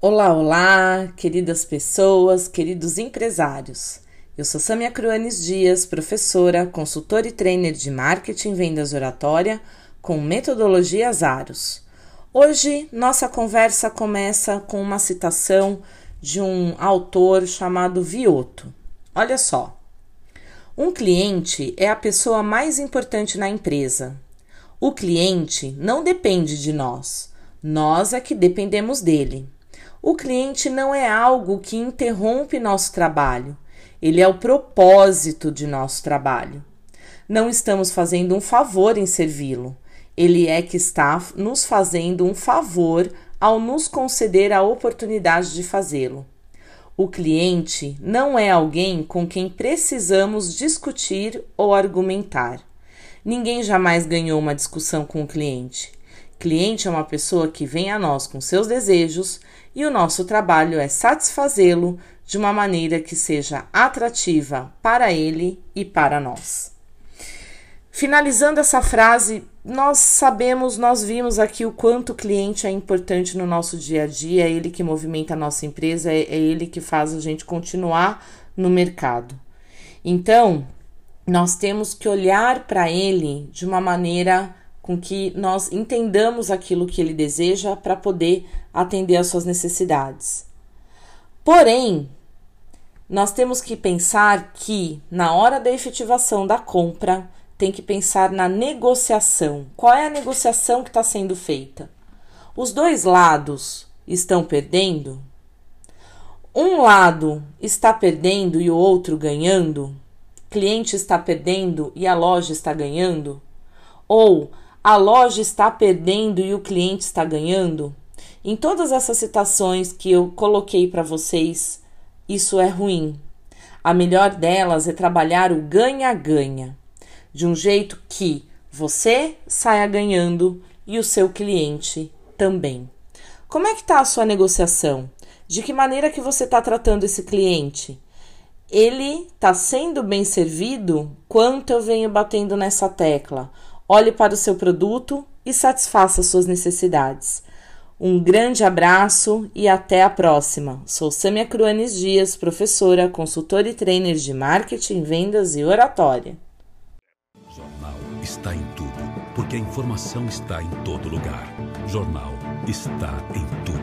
Olá, olá, queridas pessoas, queridos empresários. Eu sou Samia Cruanes Dias, professora, consultora e trainer de marketing vendas oratória com metodologia Aros. Hoje, nossa conversa começa com uma citação de um autor chamado Vioto. Olha só. Um cliente é a pessoa mais importante na empresa. O cliente não depende de nós, nós é que dependemos dele. O cliente não é algo que interrompe nosso trabalho, ele é o propósito de nosso trabalho. Não estamos fazendo um favor em servi-lo, ele é que está nos fazendo um favor ao nos conceder a oportunidade de fazê-lo. O cliente não é alguém com quem precisamos discutir ou argumentar. Ninguém jamais ganhou uma discussão com o cliente. Cliente é uma pessoa que vem a nós com seus desejos e o nosso trabalho é satisfazê-lo de uma maneira que seja atrativa para ele e para nós. Finalizando essa frase, nós sabemos, nós vimos aqui o quanto o cliente é importante no nosso dia a dia, é ele que movimenta a nossa empresa, é, é ele que faz a gente continuar no mercado. Então, nós temos que olhar para ele de uma maneira com que nós entendamos aquilo que ele deseja para poder atender às suas necessidades. Porém, nós temos que pensar que na hora da efetivação da compra, tem que pensar na negociação. Qual é a negociação que está sendo feita? Os dois lados estão perdendo? Um lado está perdendo e o outro ganhando? Cliente está perdendo e a loja está ganhando? Ou a loja está perdendo e o cliente está ganhando? Em todas essas citações que eu coloquei para vocês, isso é ruim. A melhor delas é trabalhar o ganha-ganha, de um jeito que você saia ganhando e o seu cliente também. Como é que está a sua negociação? De que maneira que você está tratando esse cliente? Ele está sendo bem servido? Quanto eu venho batendo nessa tecla? Olhe para o seu produto e satisfaça suas necessidades. Um grande abraço e até a próxima. Sou Samia Cruanes Dias, professora, consultora e trainer de marketing, vendas e oratória. Jornal está em tudo, porque a informação está em todo lugar. Jornal está em tudo.